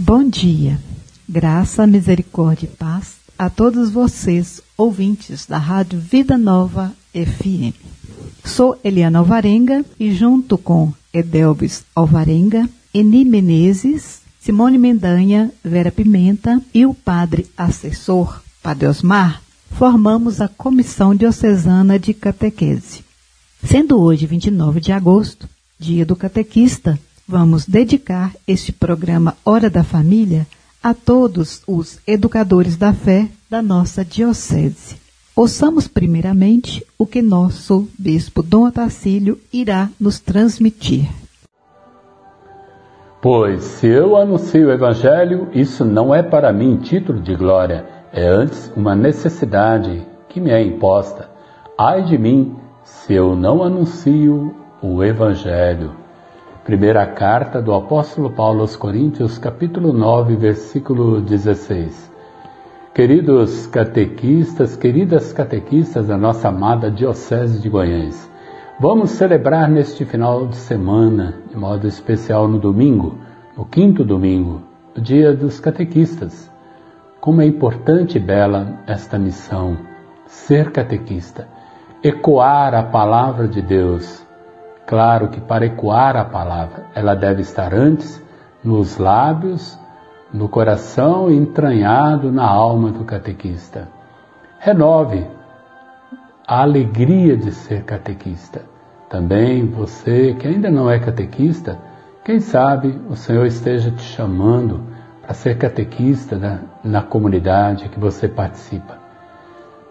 Bom dia, graça, misericórdia e paz a todos vocês, ouvintes da Rádio Vida Nova FM. Sou Eliana Alvarenga e junto com Edelvis Alvarenga, Eni Menezes, Simone Mendanha, Vera Pimenta e o padre assessor, Padre Osmar, formamos a Comissão Diocesana de Catequese. Sendo hoje 29 de agosto, dia do catequista, Vamos dedicar este programa Hora da Família a todos os educadores da fé da nossa Diocese. Ouçamos primeiramente o que nosso Bispo Dom Otacílio irá nos transmitir. Pois se eu anuncio o Evangelho, isso não é para mim título de glória, é antes uma necessidade que me é imposta. Ai de mim se eu não anuncio o Evangelho. Primeira carta do apóstolo Paulo aos Coríntios, capítulo 9, versículo 16. Queridos catequistas, queridas catequistas da nossa amada Diocese de Goiás, vamos celebrar neste final de semana, de modo especial no domingo, no quinto domingo, o dia dos catequistas. Como é importante e bela esta missão, ser catequista, ecoar a palavra de Deus, Claro que para ecoar a palavra, ela deve estar antes nos lábios, no coração e entranhado na alma do catequista. Renove a alegria de ser catequista. Também você que ainda não é catequista, quem sabe o Senhor esteja te chamando para ser catequista na, na comunidade que você participa.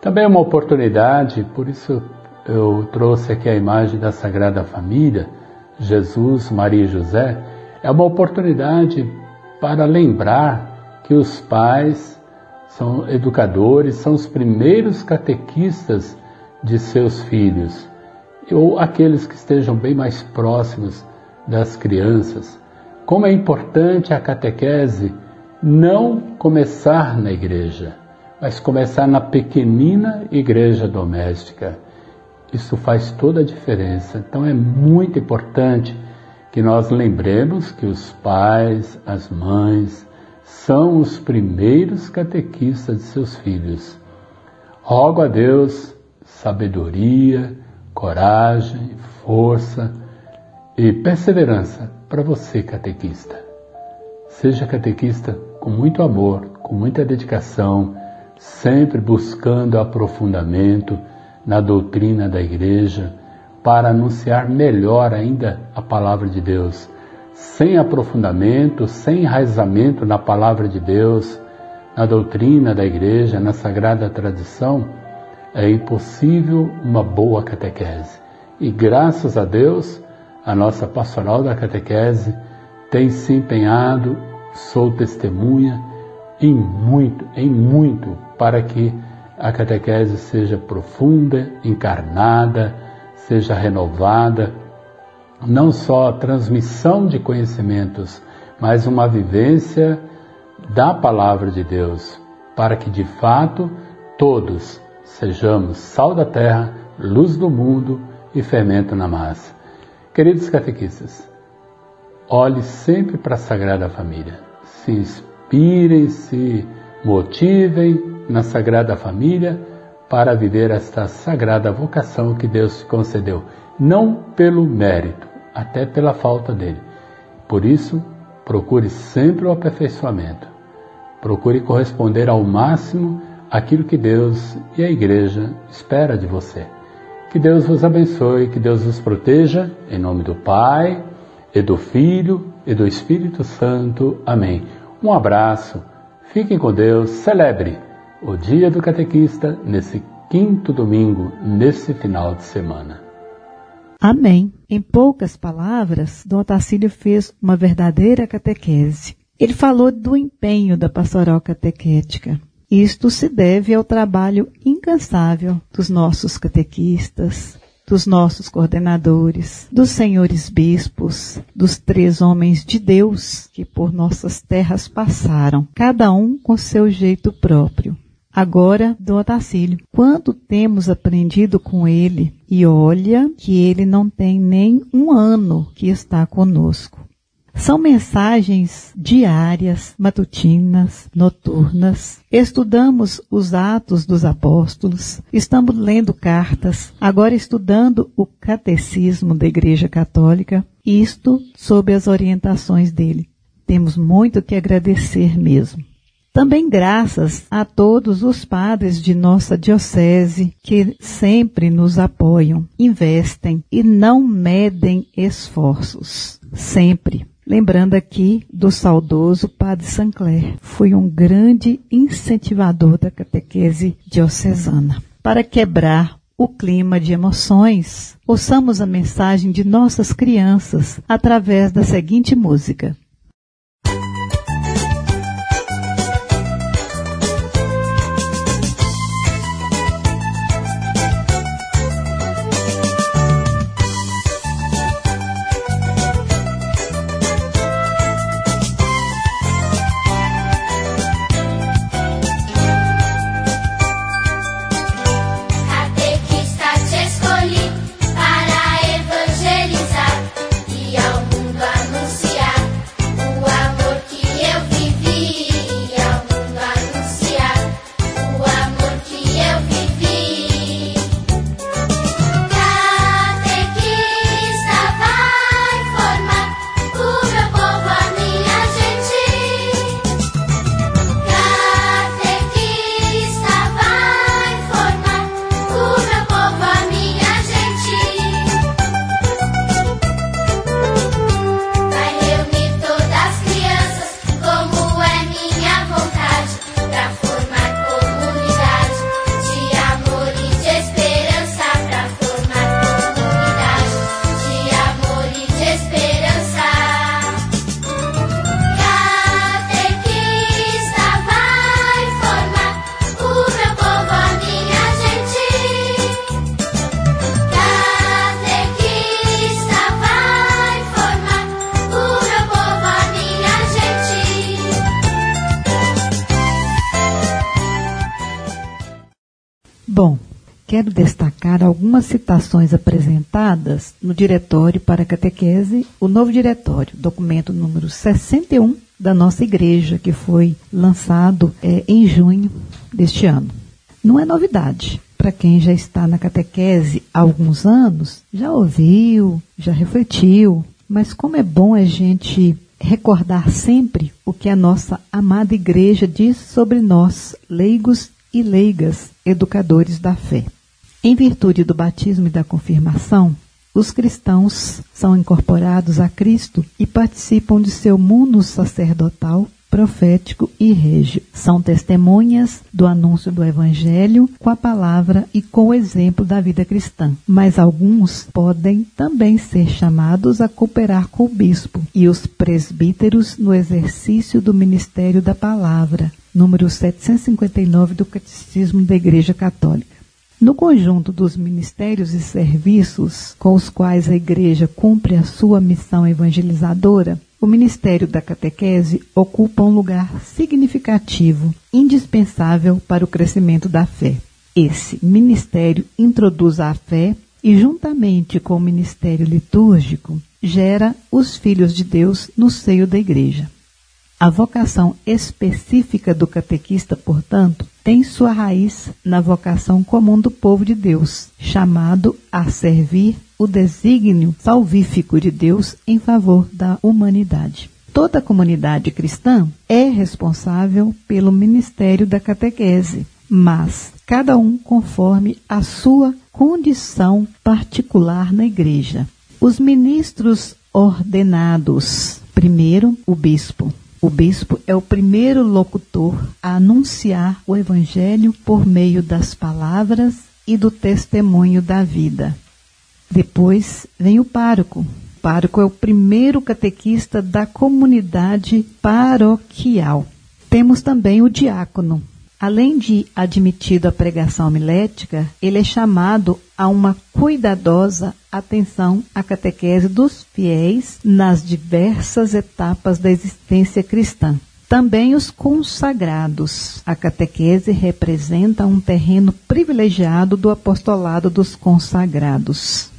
Também é uma oportunidade, por isso eu trouxe aqui a imagem da Sagrada Família, Jesus, Maria e José, é uma oportunidade para lembrar que os pais são educadores, são os primeiros catequistas de seus filhos, ou aqueles que estejam bem mais próximos das crianças. Como é importante a catequese não começar na igreja, mas começar na pequenina igreja doméstica isso faz toda a diferença. Então é muito importante que nós lembremos que os pais, as mães, são os primeiros catequistas de seus filhos. Rogo a Deus sabedoria, coragem, força e perseverança para você, catequista. Seja catequista com muito amor, com muita dedicação, sempre buscando aprofundamento na doutrina da igreja para anunciar melhor ainda a palavra de Deus. Sem aprofundamento, sem enraizamento na palavra de Deus, na doutrina da igreja, na sagrada tradição, é impossível uma boa catequese. E graças a Deus, a nossa pastoral da catequese tem se empenhado, sou testemunha, em muito, em muito, para que a catequese seja profunda, encarnada, seja renovada, não só a transmissão de conhecimentos, mas uma vivência da palavra de Deus, para que de fato todos sejamos sal da terra, luz do mundo e fermento na massa. Queridos catequistas, olhe sempre para a Sagrada Família, se inspirem, se motivem na Sagrada Família para viver esta sagrada vocação que Deus te concedeu, não pelo mérito, até pela falta dele. Por isso, procure sempre o aperfeiçoamento. Procure corresponder ao máximo aquilo que Deus e a Igreja espera de você. Que Deus vos abençoe, que Deus vos proteja, em nome do Pai, e do Filho e do Espírito Santo. Amém. Um abraço, fiquem com Deus, celebre o Dia do Catequista, nesse quinto domingo, nesse final de semana. Amém. Em poucas palavras, Dom Otacílio fez uma verdadeira catequese. Ele falou do empenho da pastoral catequética. Isto se deve ao trabalho incansável dos nossos catequistas, dos nossos coordenadores, dos senhores bispos, dos três homens de Deus que por nossas terras passaram, cada um com seu jeito próprio. Agora, Dom Otacílio, quanto temos aprendido com ele e olha que ele não tem nem um ano que está conosco. São mensagens diárias, matutinas, noturnas. Estudamos os Atos dos Apóstolos, estamos lendo cartas, agora estudando o Catecismo da Igreja Católica, isto sob as orientações dele. Temos muito que agradecer mesmo. Também graças a todos os padres de nossa diocese que sempre nos apoiam, investem e não medem esforços. Sempre. Lembrando aqui do saudoso Padre Sancler, foi um grande incentivador da catequese diocesana. Para quebrar o clima de emoções, ouçamos a mensagem de nossas crianças através da seguinte música. Quero destacar algumas citações apresentadas no Diretório para a Catequese, o novo diretório, documento número 61 da nossa igreja, que foi lançado é, em junho deste ano. Não é novidade. Para quem já está na catequese há alguns anos, já ouviu, já refletiu, mas como é bom a gente recordar sempre o que a nossa amada igreja diz sobre nós, leigos e leigas educadores da fé. Em virtude do batismo e da confirmação, os cristãos são incorporados a Cristo e participam de seu mundo sacerdotal, profético e régio. São testemunhas do anúncio do Evangelho com a palavra e com o exemplo da vida cristã. Mas alguns podem também ser chamados a cooperar com o bispo e os presbíteros no exercício do ministério da palavra, número 759 do Catecismo da Igreja Católica. No conjunto dos ministérios e serviços com os quais a Igreja cumpre a sua missão evangelizadora, o Ministério da Catequese ocupa um lugar significativo, indispensável para o crescimento da fé. Esse ministério introduz a fé e, juntamente com o ministério litúrgico, gera os filhos de Deus no seio da Igreja. A vocação específica do catequista, portanto, tem sua raiz na vocação comum do povo de Deus, chamado a servir o desígnio salvífico de Deus em favor da humanidade. Toda comunidade cristã é responsável pelo ministério da catequese, mas cada um conforme a sua condição particular na igreja. Os ministros ordenados, primeiro o bispo, o bispo é o primeiro locutor a anunciar o evangelho por meio das palavras e do testemunho da vida. Depois vem o pároco. O pároco é o primeiro catequista da comunidade paroquial. Temos também o diácono, Além de admitido a pregação milética, ele é chamado a uma cuidadosa atenção à catequese dos fiéis nas diversas etapas da existência cristã. Também os consagrados. A catequese representa um terreno privilegiado do apostolado dos consagrados.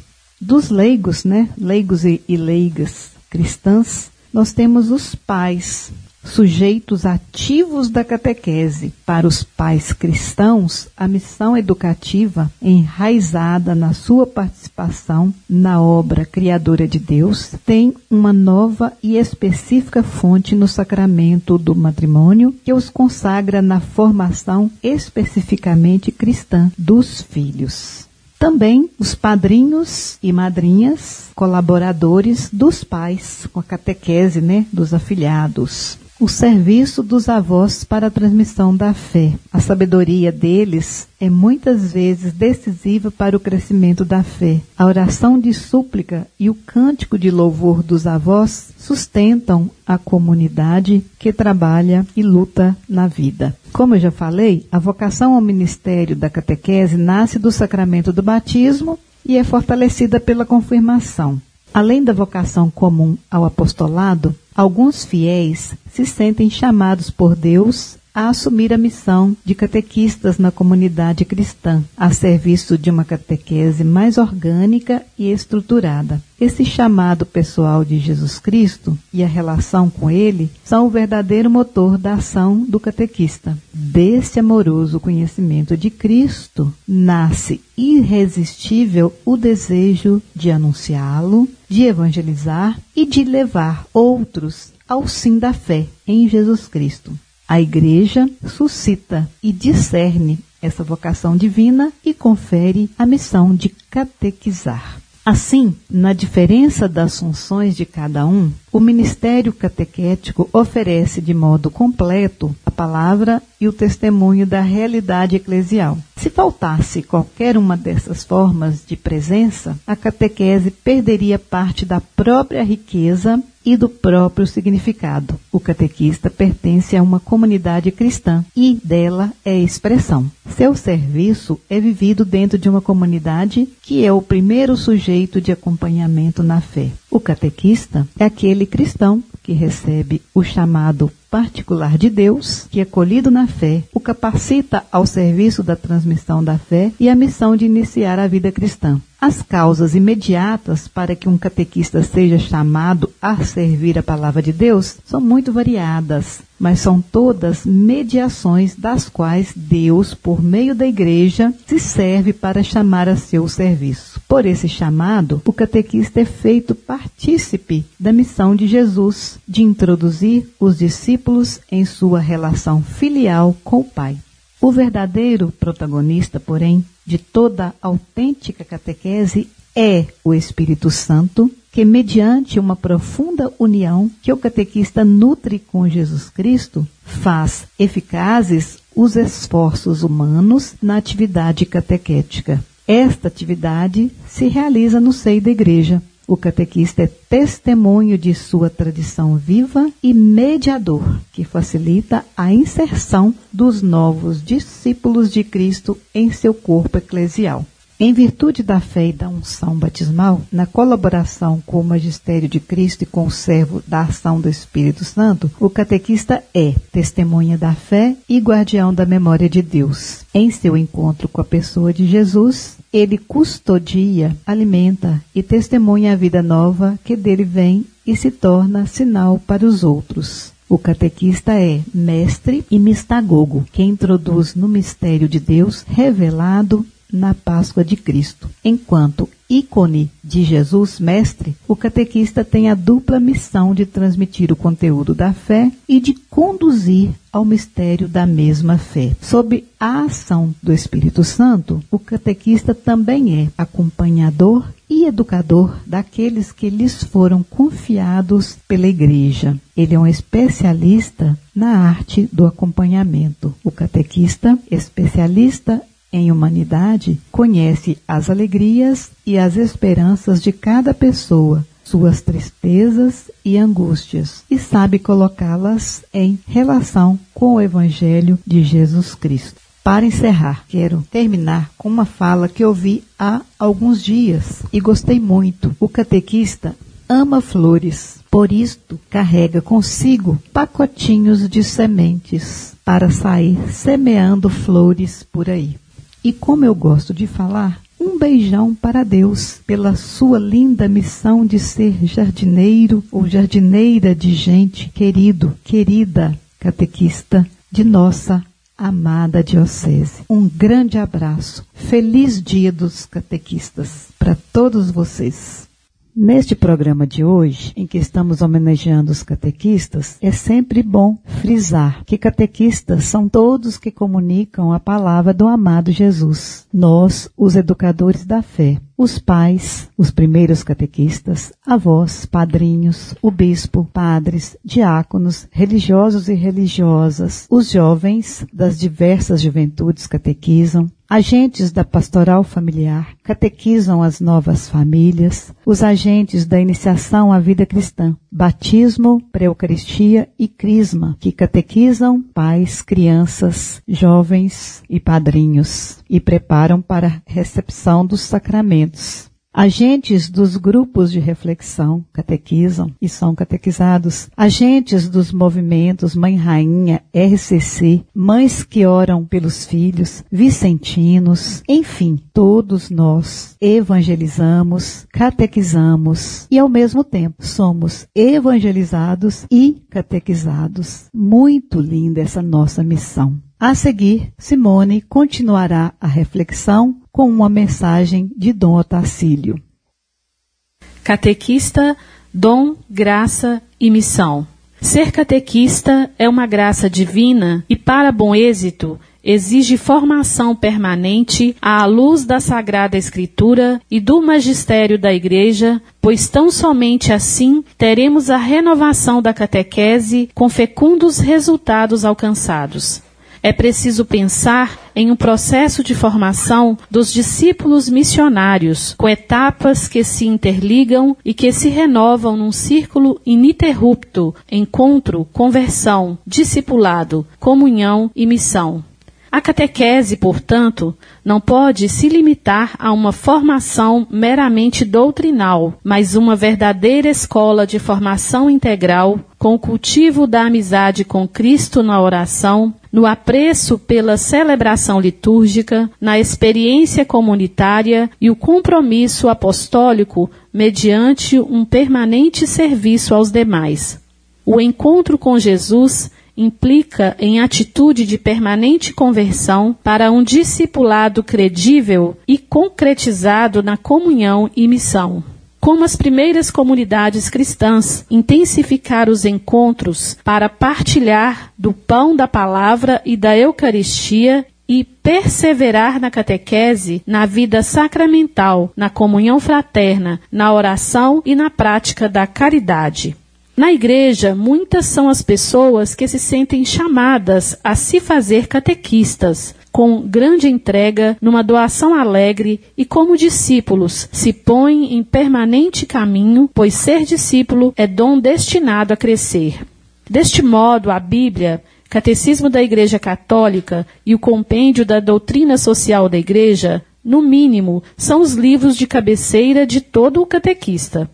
Dos leigos, né? Leigos e, e leigas cristãs, nós temos os pais, sujeitos ativos da catequese. Para os pais cristãos, a missão educativa, enraizada na sua participação na obra criadora de Deus, tem uma nova e específica fonte no sacramento do matrimônio, que os consagra na formação especificamente cristã dos filhos. Também os padrinhos e madrinhas, colaboradores dos pais com a catequese, né, dos afilhados o serviço dos avós para a transmissão da fé. A sabedoria deles é muitas vezes decisiva para o crescimento da fé. A oração de súplica e o cântico de louvor dos avós sustentam a comunidade que trabalha e luta na vida. Como eu já falei, a vocação ao ministério da catequese nasce do sacramento do batismo e é fortalecida pela confirmação. Além da vocação comum ao apostolado, alguns fiéis se sentem chamados por Deus a assumir a missão de catequistas na comunidade cristã, a serviço de uma catequese mais orgânica e estruturada. Esse chamado pessoal de Jesus Cristo e a relação com ele são o verdadeiro motor da ação do catequista. Desse amoroso conhecimento de Cristo nasce irresistível o desejo de anunciá-lo, de evangelizar e de levar outros ao sim da fé em Jesus Cristo. A Igreja suscita e discerne essa vocação divina e confere a missão de catequizar. Assim, na diferença das funções de cada um, o ministério catequético oferece de modo completo a palavra e o testemunho da realidade eclesial. Se faltasse qualquer uma dessas formas de presença, a catequese perderia parte da própria riqueza e do próprio significado. O catequista pertence a uma comunidade cristã e dela é expressão. Seu serviço é vivido dentro de uma comunidade que é o primeiro sujeito de acompanhamento na fé. O catequista é aquele cristão que recebe o chamado particular de Deus, que acolhido na fé, o capacita ao serviço da transmissão da fé e a missão de iniciar a vida cristã. As causas imediatas para que um catequista seja chamado a servir a palavra de Deus são muito variadas, mas são todas mediações das quais Deus, por meio da igreja, se serve para chamar a seu serviço. Por esse chamado, o catequista é feito partícipe da missão de Jesus de introduzir os discípulos em sua relação filial com o Pai. O verdadeiro protagonista, porém, de toda autêntica catequese é o Espírito Santo, que, mediante uma profunda união que o catequista nutre com Jesus Cristo, faz eficazes os esforços humanos na atividade catequética. Esta atividade se realiza no seio da igreja, o catequista é testemunho de sua tradição viva e mediador, que facilita a inserção dos novos discípulos de Cristo em seu corpo eclesial. Em virtude da fé e da unção batismal, na colaboração com o magistério de Cristo e com o servo da ação do Espírito Santo, o catequista é testemunha da fé e guardião da memória de Deus. Em seu encontro com a pessoa de Jesus, ele custodia, alimenta e testemunha a vida nova que dele vem e se torna sinal para os outros. O catequista é mestre e mistagogo, que introduz no mistério de Deus revelado na Páscoa de Cristo. Enquanto ícone de Jesus Mestre, o catequista tem a dupla missão de transmitir o conteúdo da fé e de conduzir ao mistério da mesma fé. Sob a ação do Espírito Santo, o catequista também é acompanhador e educador daqueles que lhes foram confiados pela Igreja. Ele é um especialista na arte do acompanhamento. O catequista, especialista em humanidade, conhece as alegrias e as esperanças de cada pessoa, suas tristezas e angústias, e sabe colocá-las em relação com o Evangelho de Jesus Cristo. Para encerrar, quero terminar com uma fala que ouvi há alguns dias e gostei muito. O catequista ama flores, por isto carrega consigo pacotinhos de sementes para sair semeando flores por aí. E como eu gosto de falar, um beijão para Deus pela sua linda missão de ser jardineiro ou jardineira de gente querido, querida catequista de nossa amada diocese. Um grande abraço. Feliz Dia dos Catequistas para todos vocês. Neste programa de hoje, em que estamos homenageando os catequistas, é sempre bom frisar que catequistas são todos que comunicam a palavra do amado Jesus. Nós, os educadores da fé, os pais, os primeiros catequistas, avós, padrinhos, o bispo, padres, diáconos, religiosos e religiosas, os jovens das diversas juventudes catequizam, Agentes da pastoral familiar catequizam as novas famílias, os agentes da iniciação à vida cristã, batismo, pré-eucaristia e crisma, que catequizam pais, crianças, jovens e padrinhos e preparam para a recepção dos sacramentos. Agentes dos grupos de reflexão catequizam e são catequizados. Agentes dos movimentos Mãe Rainha, RCC, mães que oram pelos filhos, vicentinos, enfim, todos nós evangelizamos, catequizamos e ao mesmo tempo somos evangelizados e catequizados. Muito linda essa nossa missão. A seguir, Simone continuará a reflexão com uma mensagem de Dom Otacílio. Catequista, dom, graça e missão. Ser catequista é uma graça divina e, para bom êxito, exige formação permanente à luz da Sagrada Escritura e do magistério da Igreja, pois tão somente assim teremos a renovação da catequese com fecundos resultados alcançados. É preciso pensar em um processo de formação dos discípulos missionários, com etapas que se interligam e que se renovam num círculo ininterrupto: encontro, conversão, discipulado, comunhão e missão. A catequese, portanto, não pode se limitar a uma formação meramente doutrinal, mas uma verdadeira escola de formação integral, com o cultivo da amizade com Cristo na oração, no apreço pela celebração litúrgica, na experiência comunitária e o compromisso apostólico mediante um permanente serviço aos demais. O encontro com Jesus implica em atitude de permanente conversão para um discipulado credível e concretizado na comunhão e missão. Como as primeiras comunidades cristãs, intensificar os encontros para partilhar do pão da palavra e da Eucaristia e perseverar na catequese, na vida sacramental, na comunhão fraterna, na oração e na prática da caridade. Na igreja, muitas são as pessoas que se sentem chamadas a se fazer catequistas, com grande entrega, numa doação alegre e como discípulos, se põem em permanente caminho, pois ser discípulo é dom destinado a crescer. Deste modo, a Bíblia, Catecismo da Igreja Católica e o Compêndio da Doutrina Social da Igreja, no mínimo, são os livros de cabeceira de todo o catequista.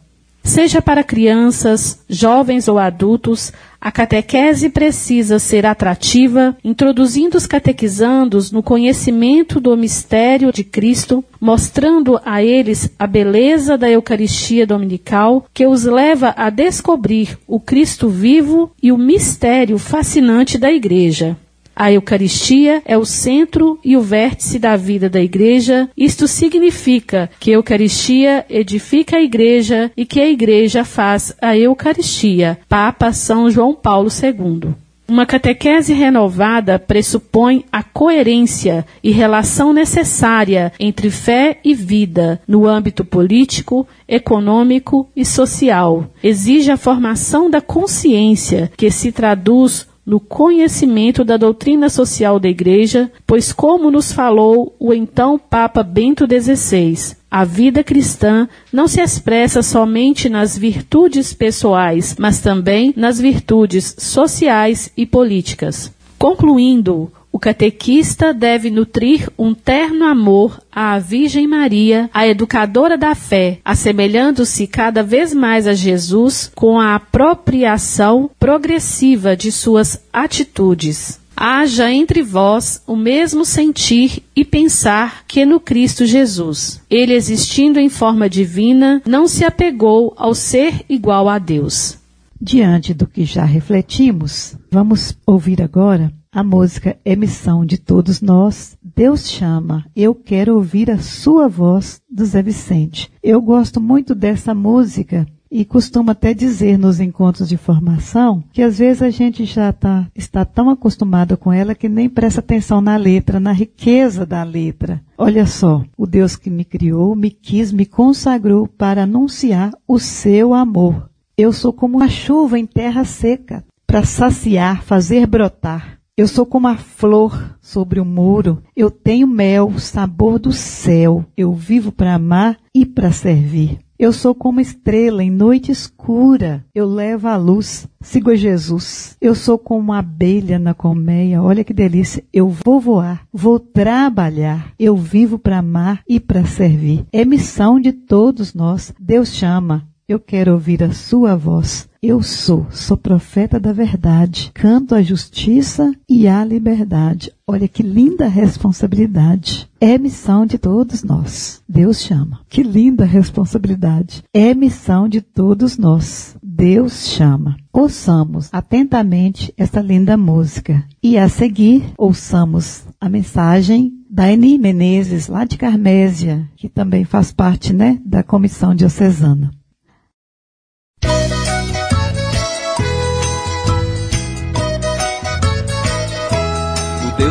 Seja para crianças, jovens ou adultos, a catequese precisa ser atrativa, introduzindo os catequizandos no conhecimento do mistério de Cristo, mostrando a eles a beleza da Eucaristia dominical, que os leva a descobrir o Cristo vivo e o mistério fascinante da Igreja. A Eucaristia é o centro e o vértice da vida da Igreja. Isto significa que a Eucaristia edifica a Igreja e que a Igreja faz a Eucaristia. Papa São João Paulo II. Uma catequese renovada pressupõe a coerência e relação necessária entre fé e vida no âmbito político, econômico e social. Exige a formação da consciência, que se traduz no conhecimento da doutrina social da Igreja, pois, como nos falou o então Papa Bento XVI, a vida cristã não se expressa somente nas virtudes pessoais, mas também nas virtudes sociais e políticas. Concluindo, o catequista deve nutrir um terno amor à Virgem Maria, a educadora da fé, assemelhando-se cada vez mais a Jesus com a apropriação progressiva de suas atitudes. haja entre vós o mesmo sentir e pensar que no Cristo Jesus. Ele, existindo em forma divina, não se apegou ao ser igual a Deus. Diante do que já refletimos, vamos ouvir agora a música Emissão de Todos Nós. Deus chama, eu quero ouvir a sua voz do Zé Vicente. Eu gosto muito dessa música e costumo até dizer nos encontros de formação que às vezes a gente já tá, está tão acostumado com ela que nem presta atenção na letra, na riqueza da letra. Olha só, o Deus que me criou, me quis, me consagrou para anunciar o seu amor. Eu sou como uma chuva em terra seca, para saciar, fazer brotar. Eu sou como a flor sobre o muro. Eu tenho mel, sabor do céu. Eu vivo para amar e para servir. Eu sou como estrela em noite escura. Eu levo a luz. Sigo a Jesus. Eu sou como abelha na colmeia. Olha que delícia. Eu vou voar. Vou trabalhar. Eu vivo para amar e para servir. É missão de todos nós. Deus chama. Eu quero ouvir a sua voz. Eu sou, sou profeta da verdade. Canto a justiça e a liberdade. Olha que linda responsabilidade. É missão de todos nós. Deus chama. Que linda responsabilidade. É missão de todos nós. Deus chama. Ouçamos atentamente essa linda música. E a seguir, ouçamos a mensagem da Eni Menezes, lá de Carmésia, que também faz parte, né, da comissão diocesana.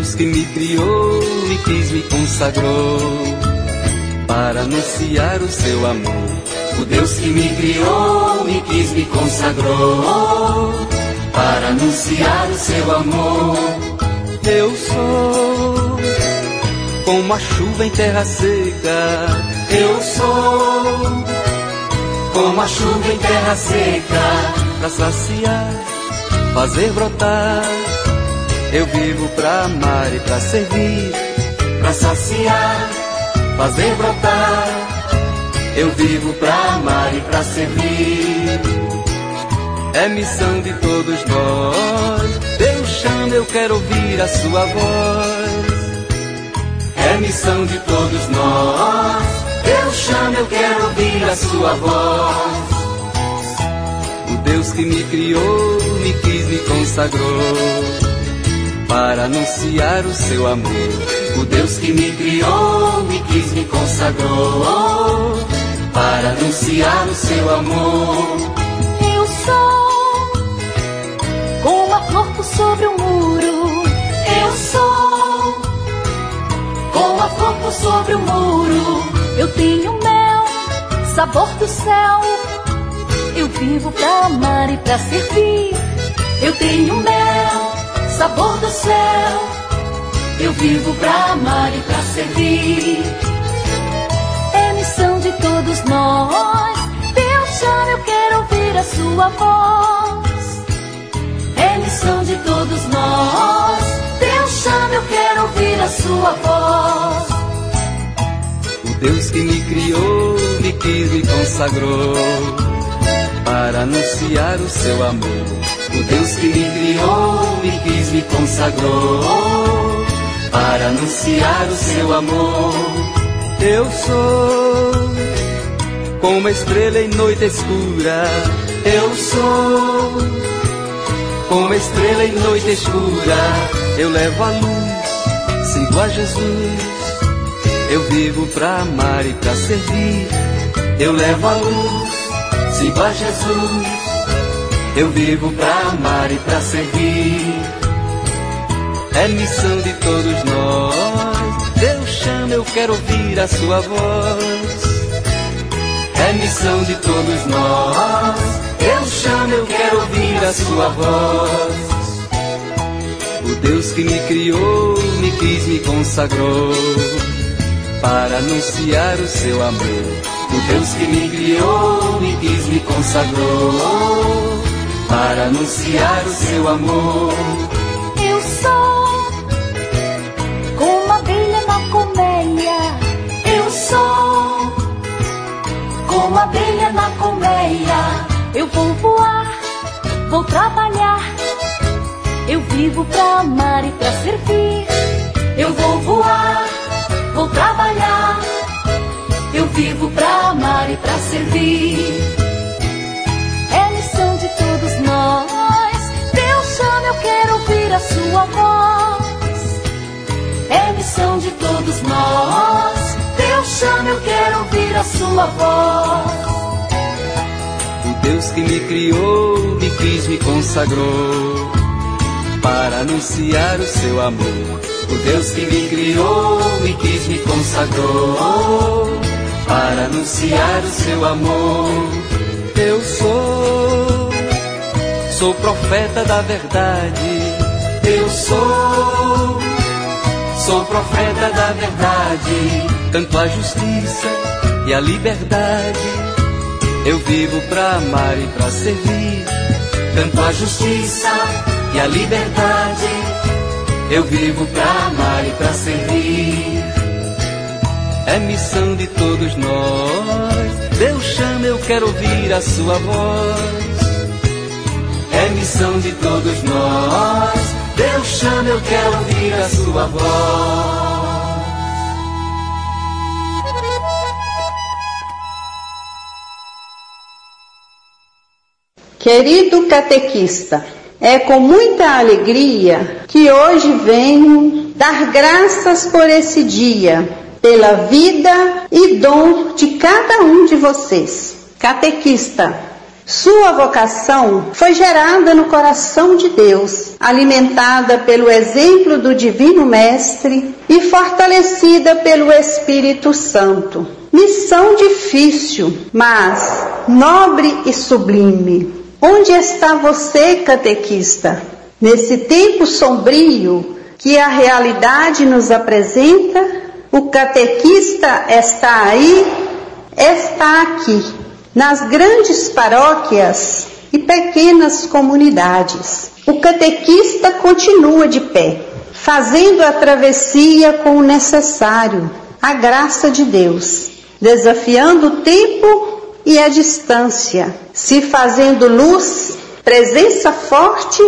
Deus que me criou, me quis, me consagrou para anunciar o seu amor. O Deus que me criou, me quis, me consagrou para anunciar o seu amor. Eu sou como a chuva em terra seca. Eu sou como a chuva em terra seca para saciar, fazer brotar eu vivo pra amar e pra servir, pra saciar, fazer brotar. Eu vivo pra amar e pra servir. É missão de todos nós. Deus chama, eu quero ouvir a sua voz. É missão de todos nós. Deus chama, eu quero ouvir a sua voz. O Deus que me criou, me quis, me consagrou para anunciar o seu amor. O Deus que me criou, me quis, me consagrou para anunciar o seu amor. Eu sou como a flor sobre o muro. Eu sou como a flor sobre o muro. Eu tenho mel, sabor do céu. Eu vivo pra amar e pra servir. Eu tenho mel sabor do céu. Eu vivo pra amar e pra servir. É missão de todos nós. Deus chama, eu quero ouvir a sua voz. É missão de todos nós. Deus chama, eu quero ouvir a sua voz. Deus que me criou, me quis, me consagrou para anunciar o seu amor o Deus que me criou, me quis, me consagrou para anunciar o seu amor. Eu sou como uma estrela em noite escura. Eu sou como uma estrela em noite escura. Eu levo a luz, sigo a Jesus. Eu vivo pra amar e pra servir. Eu levo a luz, sigo a Jesus. Eu vivo pra amar e pra servir. É missão de todos nós. Deus chama, eu quero ouvir a sua voz. É missão de todos nós. Deus chama, eu quero ouvir a sua voz. O Deus que me criou, me quis, me consagrou para anunciar o seu amor. O Deus que me criou, me quis, me consagrou para anunciar o seu amor. Eu sou como uma abelha na colmeia. Eu sou como uma abelha na colmeia. Eu vou voar, vou trabalhar. Eu vivo pra amar e pra servir. Eu vou voar, vou trabalhar. Eu vivo pra amar e pra servir. É missão de todos nós. Deus chama, eu quero ouvir a sua voz. É missão de todos nós. Deus chama, eu quero ouvir a sua voz. O Deus que me criou, me quis, me consagrou para anunciar o seu amor. O Deus que me criou, me quis, me consagrou para anunciar o seu amor. Eu sou, sou profeta da verdade. Eu sou, sou profeta da verdade. Tanto a justiça e a liberdade. Eu vivo pra amar e pra servir. Tanto a justiça e a liberdade. Eu vivo pra amar e pra servir. É missão de todos nós. Deus chama, eu quero ouvir a sua voz. É missão de todos nós. Deus chama, eu quero ouvir a sua voz. Querido catequista, é com muita alegria que hoje venho dar graças por esse dia, pela vida e dom de cada um de vocês. Catequista, sua vocação foi gerada no coração de Deus, alimentada pelo exemplo do Divino Mestre e fortalecida pelo Espírito Santo. Missão difícil, mas nobre e sublime. Onde está você, catequista? Nesse tempo sombrio que a realidade nos apresenta, o catequista está aí, está aqui, nas grandes paróquias e pequenas comunidades. O catequista continua de pé, fazendo a travessia com o necessário, a graça de Deus, desafiando o tempo e a distância, se fazendo luz, presença forte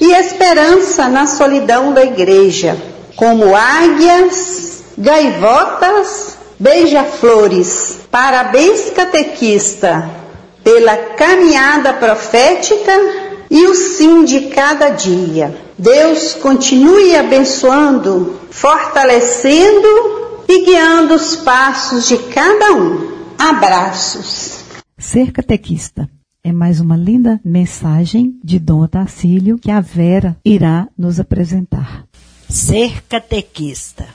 e esperança na solidão da igreja, como águias, gaivotas, beija-flores. Parabéns, catequista, pela caminhada profética e o sim de cada dia. Deus continue abençoando, fortalecendo e guiando os passos de cada um. Abraços. Ser catequista é mais uma linda mensagem de Dom Otacílio que a Vera irá nos apresentar. Ser catequista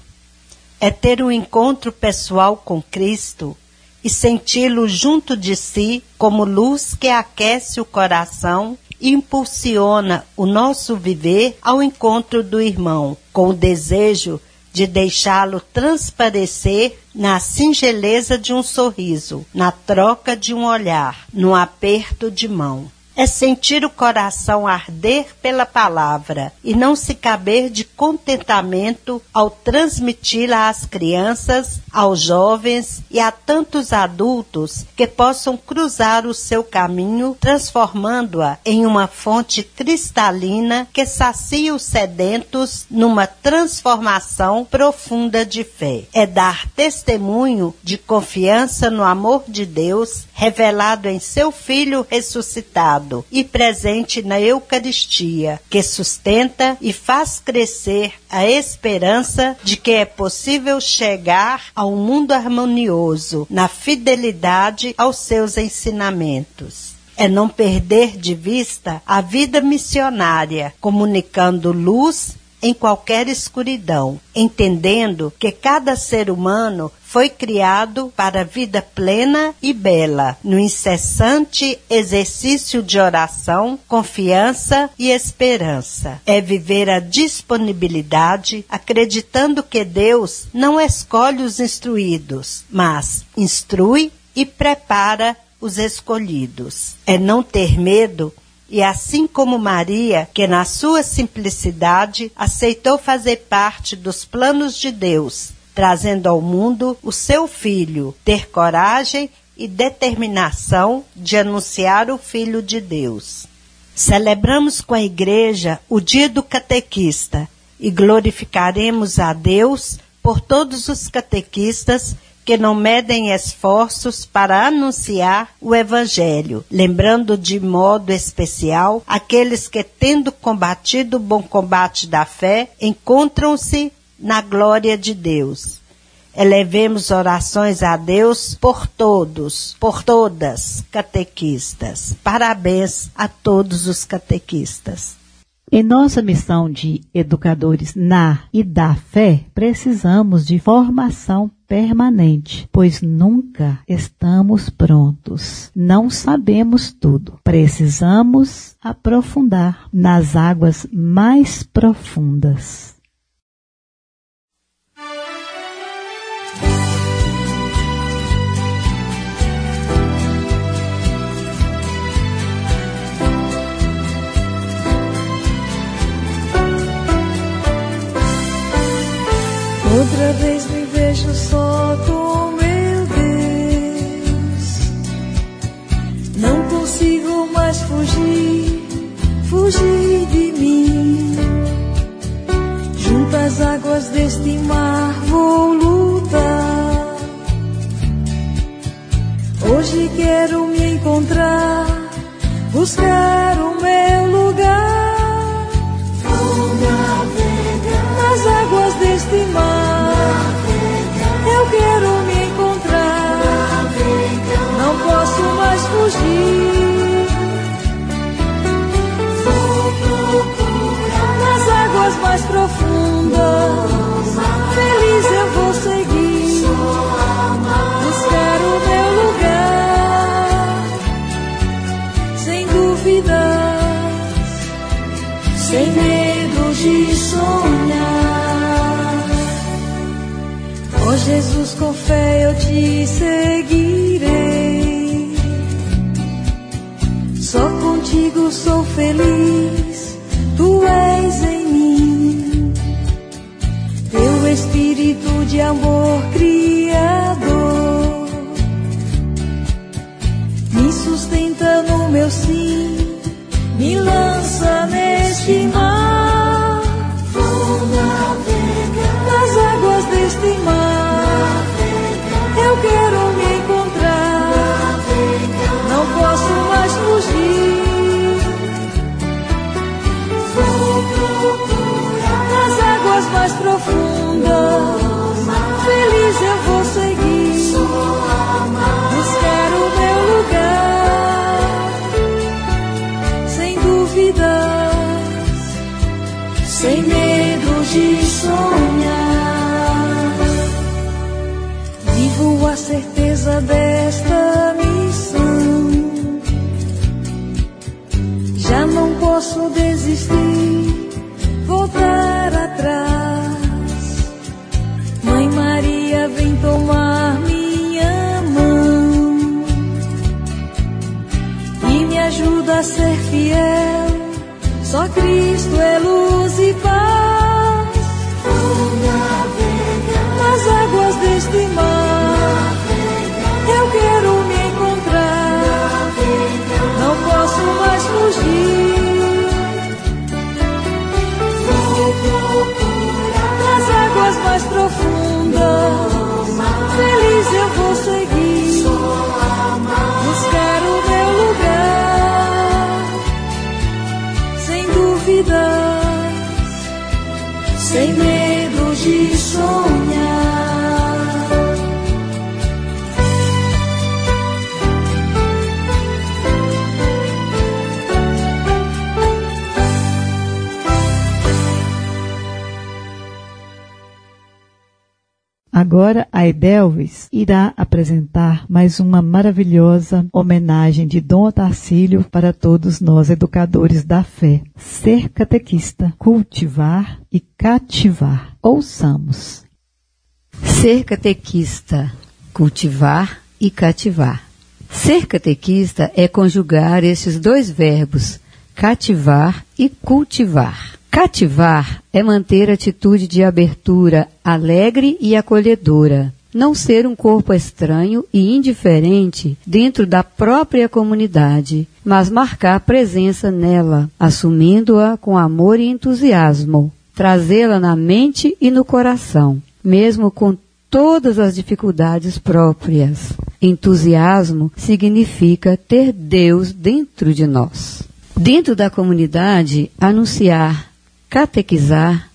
é ter um encontro pessoal com Cristo e senti-lo junto de si como luz que aquece o coração e impulsiona o nosso viver ao encontro do irmão, com o desejo de deixá-lo transparecer na singeleza de um sorriso, na troca de um olhar, no aperto de mão é sentir o coração arder pela palavra e não se caber de contentamento ao transmiti-la às crianças, aos jovens e a tantos adultos que possam cruzar o seu caminho, transformando-a em uma fonte cristalina que sacia os sedentos numa transformação profunda de fé. É dar testemunho de confiança no amor de Deus revelado em seu Filho ressuscitado e presente na Eucaristia, que sustenta e faz crescer a esperança de que é possível chegar ao mundo harmonioso na fidelidade aos seus ensinamentos. É não perder de vista a vida missionária, comunicando luz em qualquer escuridão, entendendo que cada ser humano foi criado para a vida plena e bela, no incessante exercício de oração, confiança e esperança. É viver a disponibilidade, acreditando que Deus não escolhe os instruídos, mas instrui e prepara os escolhidos. É não ter medo e assim como Maria, que na sua simplicidade aceitou fazer parte dos planos de Deus, trazendo ao mundo o seu filho, ter coragem e determinação de anunciar o Filho de Deus. Celebramos com a igreja o dia do catequista e glorificaremos a Deus por todos os catequistas que não medem esforços para anunciar o Evangelho, lembrando de modo especial aqueles que, tendo combatido o bom combate da fé, encontram-se na glória de Deus. Elevemos orações a Deus por todos, por todas catequistas. Parabéns a todos os catequistas. Em nossa missão de educadores na e da fé, precisamos de formação permanente, pois nunca estamos prontos. Não sabemos tudo. Precisamos aprofundar nas águas mais profundas. Outra vez me vejo só com meu Deus. Não consigo mais fugir, fugir de mim. Junto às águas deste mar vou lutar. Hoje quero me encontrar, buscar sou feliz, tu és em mim. Teu espírito de amor Agora a Edelvis irá apresentar mais uma maravilhosa homenagem de Dom Otacílio para todos nós educadores da fé. Ser catequista, cultivar e cativar. Ouçamos. Ser catequista, cultivar e cativar. Ser catequista é conjugar esses dois verbos, cativar e cultivar. Cativar é manter atitude de abertura alegre e acolhedora. não ser um corpo estranho e indiferente dentro da própria comunidade, mas marcar presença nela, assumindo-a com amor e entusiasmo, trazê-la na mente e no coração, mesmo com todas as dificuldades próprias. Entusiasmo significa ter Deus dentro de nós. Dentro da comunidade, anunciar, catequizar,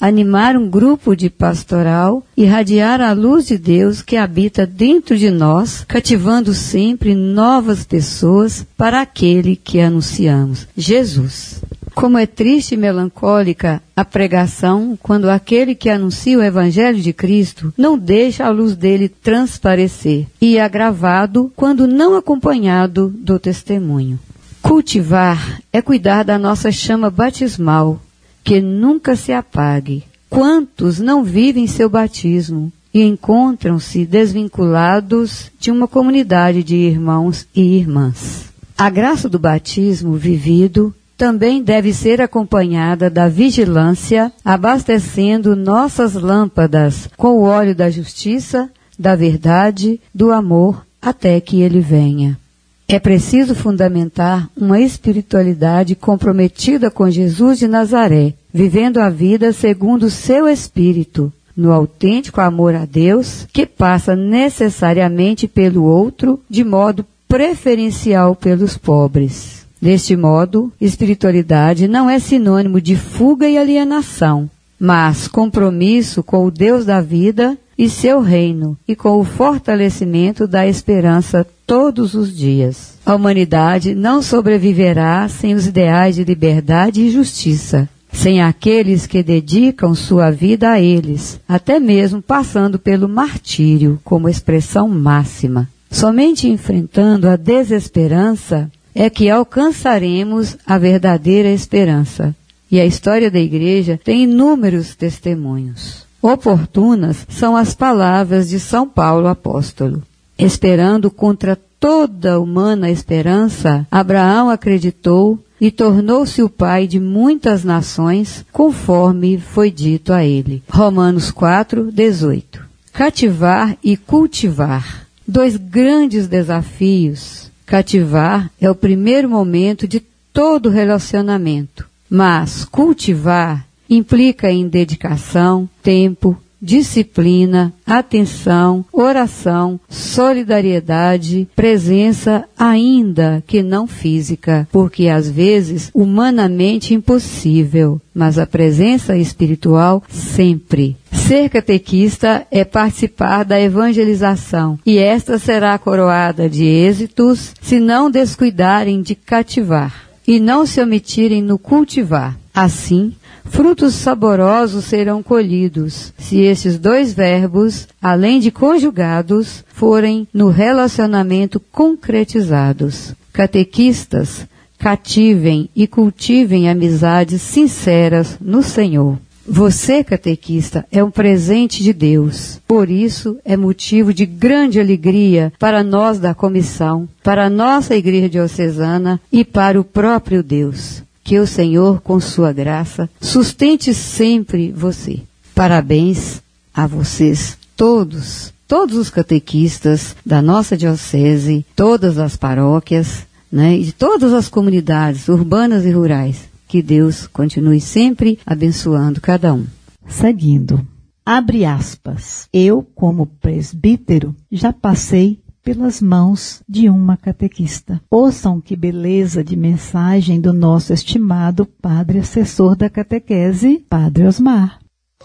animar um grupo de pastoral, irradiar a luz de Deus que habita dentro de nós, cativando sempre novas pessoas para aquele que anunciamos, Jesus. Como é triste e melancólica a pregação quando aquele que anuncia o Evangelho de Cristo não deixa a luz dele transparecer e é agravado quando não acompanhado do testemunho. Cultivar é cuidar da nossa chama batismal, que nunca se apague. Quantos não vivem seu batismo e encontram-se desvinculados de uma comunidade de irmãos e irmãs? A graça do batismo vivido também deve ser acompanhada da vigilância, abastecendo nossas lâmpadas com o óleo da justiça, da verdade, do amor, até que ele venha. É preciso fundamentar uma espiritualidade comprometida com Jesus de Nazaré, vivendo a vida segundo o seu espírito, no autêntico amor a Deus, que passa necessariamente pelo outro, de modo preferencial pelos pobres. Deste modo, espiritualidade não é sinônimo de fuga e alienação, mas compromisso com o Deus da vida e seu reino, e com o fortalecimento da esperança todos os dias. A humanidade não sobreviverá sem os ideais de liberdade e justiça, sem aqueles que dedicam sua vida a eles, até mesmo passando pelo martírio como expressão máxima. Somente enfrentando a desesperança é que alcançaremos a verdadeira esperança. E a história da igreja tem inúmeros testemunhos. Oportunas são as palavras de São Paulo apóstolo. Esperando contra toda humana esperança, Abraão acreditou e tornou-se o pai de muitas nações, conforme foi dito a ele. Romanos 4, 18. Cativar e cultivar. Dois grandes desafios. Cativar é o primeiro momento de todo relacionamento, mas cultivar implica em dedicação, tempo, disciplina, atenção, oração, solidariedade, presença, ainda que não física, porque às vezes humanamente impossível, mas a presença espiritual sempre. Ser catequista é participar da evangelização, e esta será coroada de êxitos se não descuidarem de cativar e não se omitirem no cultivar. Assim, frutos saborosos serão colhidos, se esses dois verbos, além de conjugados, forem no relacionamento concretizados. Catequistas, cativem e cultivem amizades sinceras no Senhor. Você, catequista, é um presente de Deus. Por isso, é motivo de grande alegria para nós da comissão, para a nossa Igreja Diocesana e para o próprio Deus. Que o Senhor, com sua graça, sustente sempre você. Parabéns a vocês todos, todos os catequistas da nossa Diocese, todas as paróquias, né, e de todas as comunidades urbanas e rurais. Que Deus continue sempre abençoando cada um. Seguindo. Abre aspas. Eu, como presbítero, já passei pelas mãos de uma catequista. Ouçam que beleza de mensagem do nosso estimado padre assessor da catequese, Padre Osmar.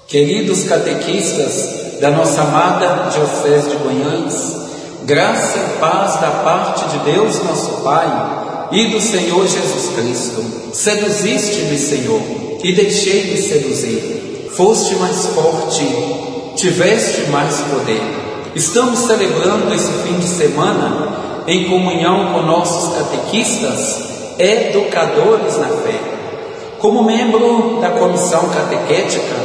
Queridos catequistas da nossa amada Diocese de Goiânia, graça e paz da parte de Deus, nosso Pai e do Senhor Jesus Cristo. Seduziste-me, Senhor, e deixei-me seduzir. Foste mais forte, tiveste mais poder. Estamos celebrando esse fim de semana em comunhão com nossos catequistas, educadores na fé. Como membro da comissão catequética,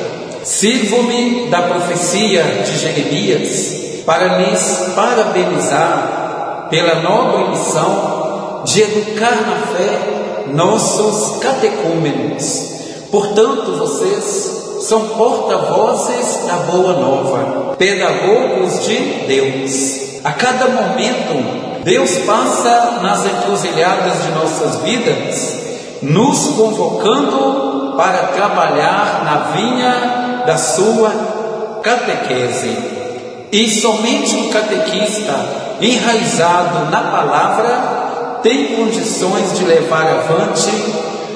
sirvo-me da profecia de Jeremias para lhes parabenizar pela nobre missão de educar na fé nossos catecúmenos. Portanto, vocês são porta-vozes da Boa Nova, pedagogos de Deus. A cada momento, Deus passa nas encruzilhadas de nossas vidas, nos convocando para trabalhar na vinha da sua catequese. E somente um catequista enraizado na palavra tem condições de levar avante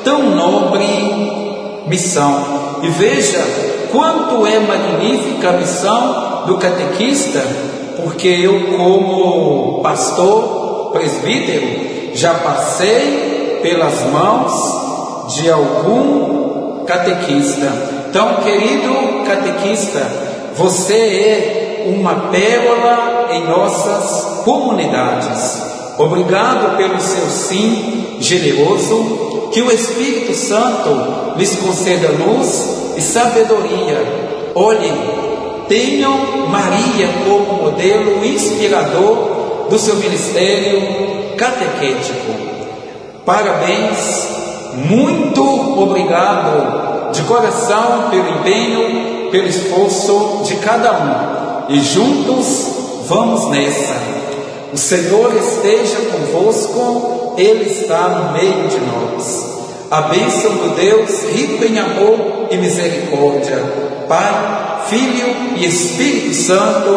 tão nobre missão. E veja quanto é magnífica a missão do catequista, porque eu, como pastor, presbítero, já passei pelas mãos de algum catequista. Então, querido catequista, você é uma pérola em nossas comunidades. Obrigado pelo seu sim generoso, que o Espírito Santo lhes conceda luz e sabedoria. Olhem, tenham Maria como modelo inspirador do seu ministério catequético. Parabéns, muito obrigado de coração pelo empenho, pelo esforço de cada um. E juntos vamos nessa. O Senhor esteja convosco, Ele está no meio de nós. A bênção do Deus, rico em amor e misericórdia, Pai, Filho e Espírito Santo.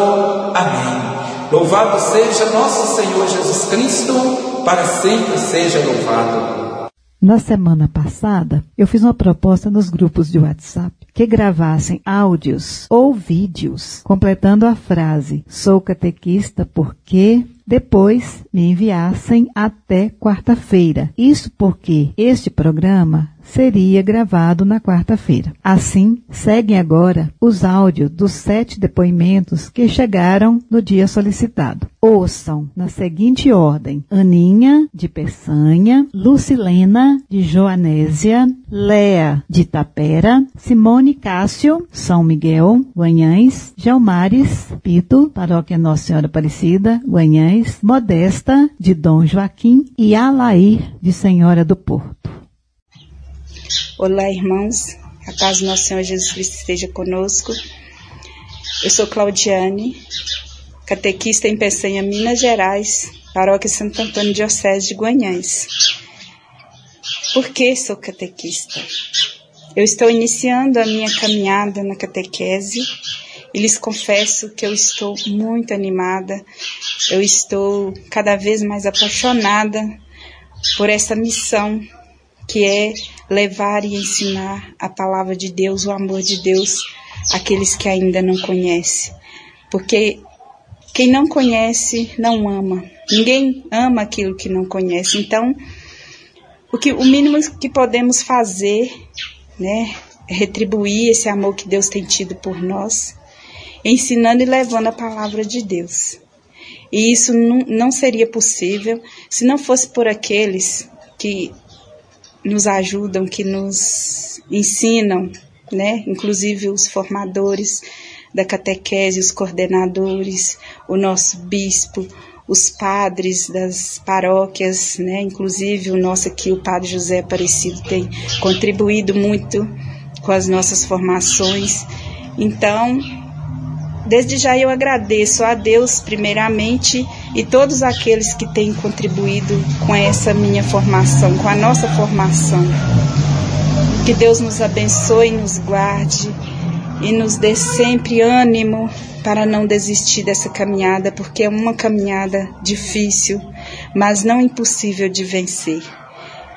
Amém. Louvado seja nosso Senhor Jesus Cristo, para sempre seja louvado. Na semana passada, eu fiz uma proposta nos grupos de WhatsApp que gravassem áudios ou vídeos completando a frase: Sou catequista porque depois me enviassem até quarta-feira. Isso porque este programa seria gravado na quarta-feira. Assim, seguem agora os áudios dos sete depoimentos que chegaram no dia solicitado. Ouçam na seguinte ordem: Aninha, de Peçanha, Lucilena, de Joanésia, Léa, de Tapera, Simone Cássio, São Miguel, Guanhães, Gelmares, Pito, Paróquia Nossa Senhora Aparecida, Guanhães, Modesta, de Dom Joaquim e Alair, de Senhora do Porto. Olá, irmãos. A paz do nosso Senhor Jesus Cristo esteja conosco. Eu sou Claudiane, catequista em Peçanha, Minas Gerais, paróquia Santo Antônio Diocese de Guanhães. Por que sou catequista? Eu estou iniciando a minha caminhada na catequese e lhes confesso que eu estou muito animada, eu estou cada vez mais apaixonada por essa missão que é levar e ensinar a palavra de Deus, o amor de Deus àqueles que ainda não conhecem. Porque quem não conhece não ama. Ninguém ama aquilo que não conhece. Então, o que o mínimo que podemos fazer, né, é retribuir esse amor que Deus tem tido por nós, ensinando e levando a palavra de Deus. E isso não, seria possível se não fosse por aqueles que nos ajudam, que nos ensinam, né? Inclusive os formadores da catequese, os coordenadores, o nosso bispo, os padres das paróquias, né? Inclusive o nosso aqui, o Padre José Aparecido, tem contribuído muito com as nossas formações. Então, Desde já eu agradeço a Deus, primeiramente, e todos aqueles que têm contribuído com essa minha formação, com a nossa formação. Que Deus nos abençoe, nos guarde e nos dê sempre ânimo para não desistir dessa caminhada, porque é uma caminhada difícil, mas não impossível de vencer.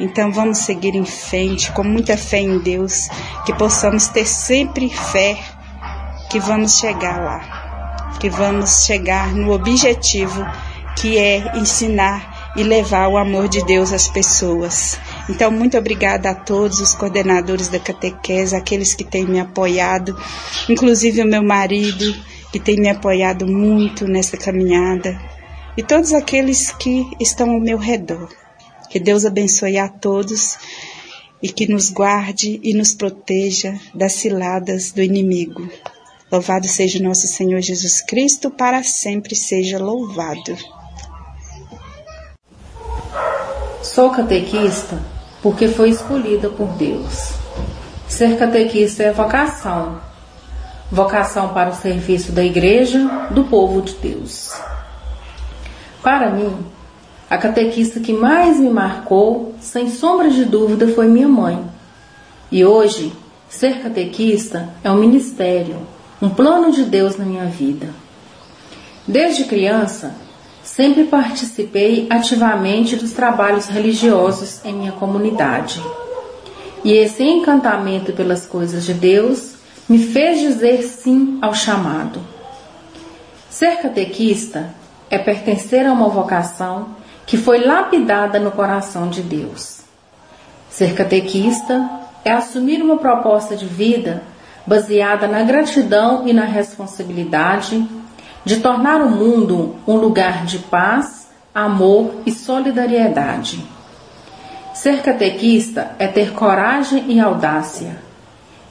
Então vamos seguir em frente com muita fé em Deus, que possamos ter sempre fé que vamos chegar lá, que vamos chegar no objetivo que é ensinar e levar o amor de Deus às pessoas. Então, muito obrigada a todos os coordenadores da catequese, aqueles que têm me apoiado, inclusive o meu marido, que tem me apoiado muito nessa caminhada, e todos aqueles que estão ao meu redor. Que Deus abençoe a todos e que nos guarde e nos proteja das ciladas do inimigo. Louvado seja nosso Senhor Jesus Cristo, para sempre seja louvado. Sou catequista porque foi escolhida por Deus. Ser catequista é vocação. Vocação para o serviço da igreja, do povo de Deus. Para mim, a catequista que mais me marcou, sem sombra de dúvida, foi minha mãe. E hoje, ser catequista é um ministério, um plano de Deus na minha vida. Desde criança, sempre participei ativamente dos trabalhos religiosos em minha comunidade. E esse encantamento pelas coisas de Deus me fez dizer sim ao chamado. Ser catequista é pertencer a uma vocação que foi lapidada no coração de Deus. Ser catequista é assumir uma proposta de vida baseada na gratidão e na responsabilidade de tornar o mundo um lugar de paz, amor e solidariedade. Ser catequista é ter coragem e audácia,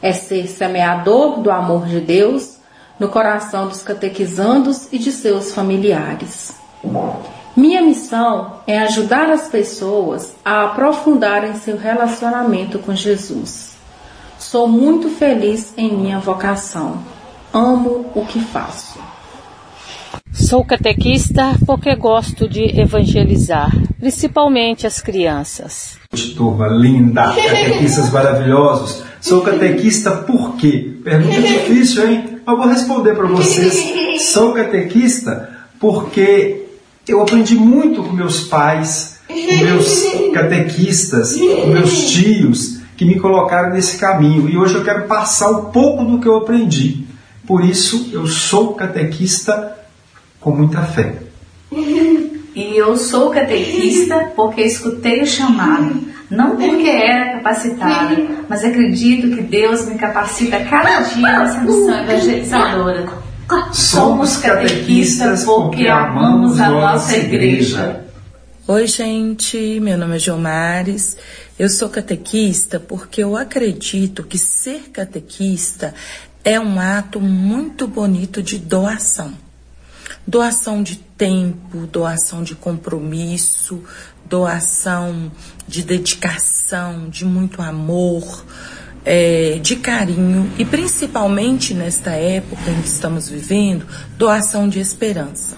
é ser semeador do amor de Deus no coração dos catequizandos e de seus familiares. Minha missão é ajudar as pessoas a aprofundarem seu relacionamento com Jesus. Sou muito feliz em minha vocação. Amo o que faço. Sou catequista porque gosto de evangelizar, principalmente as crianças. Turma linda, catequistas maravilhosos. Sou catequista por quê? Pergunta difícil, hein? Eu vou responder para vocês. Sou catequista porque eu aprendi muito com meus pais, com meus catequistas, com meus tios, que me colocaram nesse caminho. E hoje eu quero passar um pouco do que eu aprendi. Por isso, eu sou catequista com muita fé. E eu sou catequista porque escutei o chamado, não porque era capacitada, mas acredito que Deus me capacita cada dia nessa missão evangelizadora. Somos catequistas porque amamos a nossa igreja. Oi, gente, meu nome é Gilmares. Eu sou catequista porque eu acredito que ser catequista é um ato muito bonito de doação doação de tempo, doação de compromisso, doação de dedicação, de muito amor, é, de carinho e principalmente nesta época em que estamos vivendo, doação de esperança.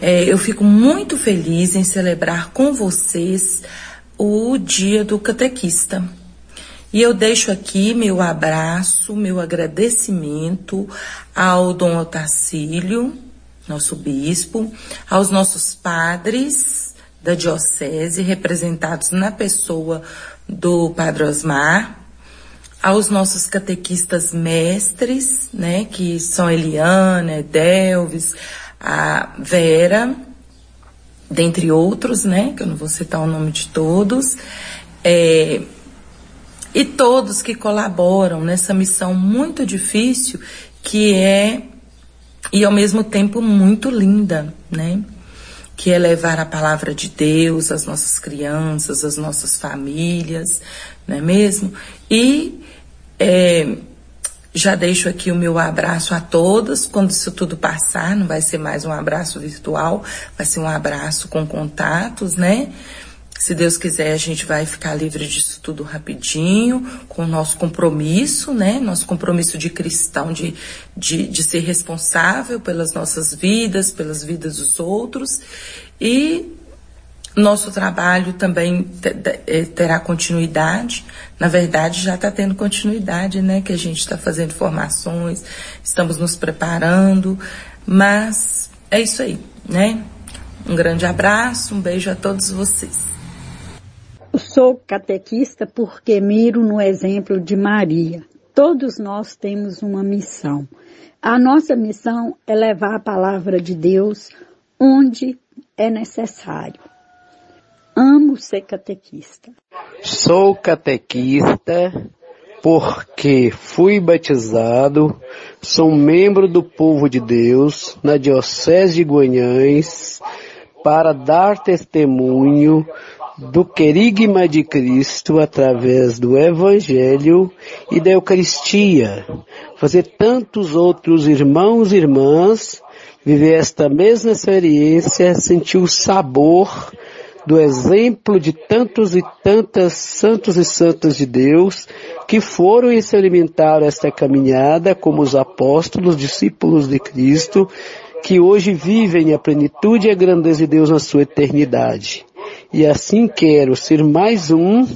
É, eu fico muito feliz em celebrar com vocês o Dia do Catequista. E eu deixo aqui meu abraço, meu agradecimento ao Dom Otacílio, nosso bispo, aos nossos padres da diocese, representados na pessoa do Padre Osmar, aos nossos catequistas mestres, né, que são Eliana, Delves, a Vera, dentre outros, né, que eu não vou citar o nome de todos, é, e todos que colaboram nessa missão muito difícil que é e ao mesmo tempo muito linda, né? Que é levar a palavra de Deus às nossas crianças, às nossas famílias, não é mesmo? E é, já deixo aqui o meu abraço a todas. Quando isso tudo passar, não vai ser mais um abraço virtual, vai ser um abraço com contatos, né? Se Deus quiser, a gente vai ficar livre disso tudo rapidinho, com o nosso compromisso, né? Nosso compromisso de cristão, de, de, de ser responsável pelas nossas vidas, pelas vidas dos outros. E nosso trabalho também é, terá continuidade. Na verdade, já está tendo continuidade, né? Que a gente está fazendo formações, estamos nos preparando. Mas é isso aí, né? Um grande abraço, um beijo a todos vocês. Sou catequista porque miro no exemplo de Maria. Todos nós temos uma missão. A nossa missão é levar a palavra de Deus onde é necessário. Amo ser catequista. Sou catequista porque fui batizado, sou membro do povo de Deus na Diocese de Guanhães para dar testemunho do querigma de Cristo através do Evangelho e da Eucaristia, fazer tantos outros irmãos e irmãs viver esta mesma experiência, sentir o sabor do exemplo de tantos e tantas santos e santas de Deus que foram e se alimentaram esta caminhada como os apóstolos, discípulos de Cristo, que hoje vivem a plenitude e a grandeza de Deus na sua eternidade. E assim quero ser mais um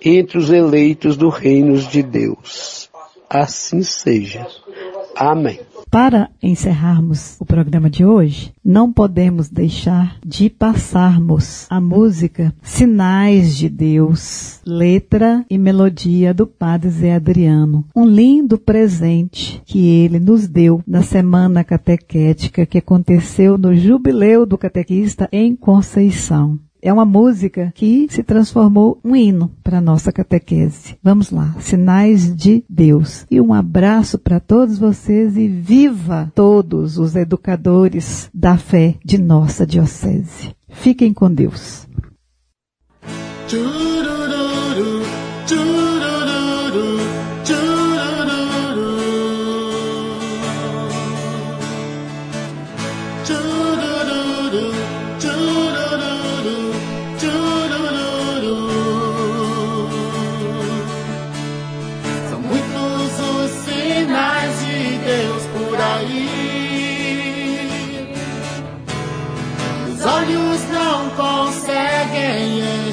entre os eleitos do reino de Deus. Assim seja. Amém. Para encerrarmos o programa de hoje, não podemos deixar de passarmos a música Sinais de Deus, letra e melodia do Padre Zé Adriano. Um lindo presente que ele nos deu na semana catequética que aconteceu no Jubileu do Catequista em Conceição. É uma música que se transformou um hino para nossa catequese. Vamos lá, sinais de Deus. E um abraço para todos vocês e viva todos os educadores da fé de nossa diocese. Fiquem com Deus.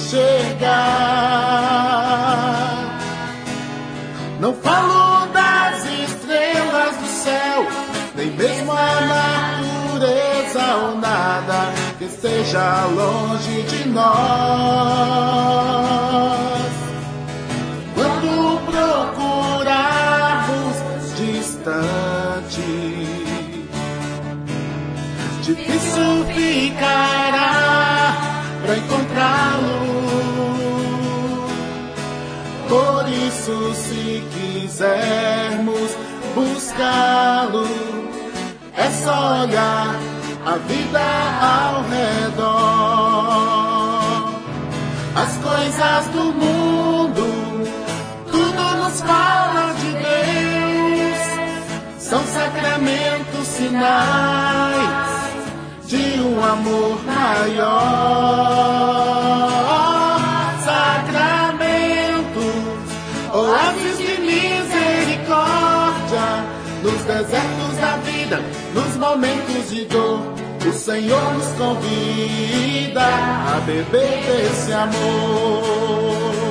Enxergar. Não falo das estrelas do céu, nem mesmo a natureza ou nada que esteja longe de nós. Isso, se quisermos buscá-lo, é só olhar a vida ao redor. As coisas do mundo, tudo nos fala de Deus, são sacramentos, sinais de um amor maior. Desertos da vida, nos momentos de dor. O Senhor nos convida a beber desse amor.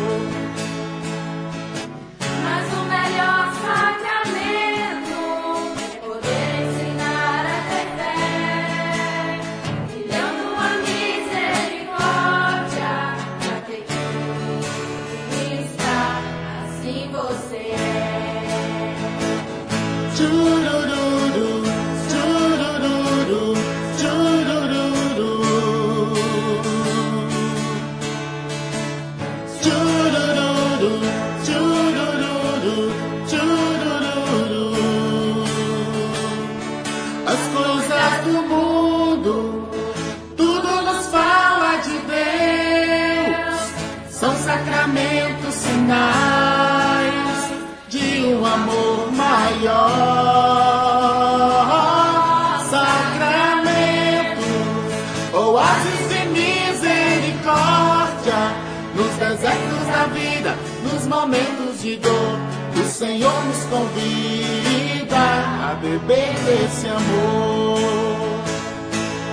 Senhor nos convida a beber desse amor.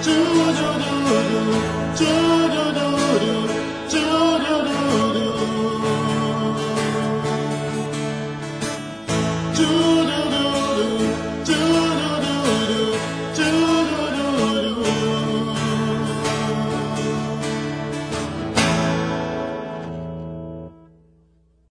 Tchurururu, tchurururu.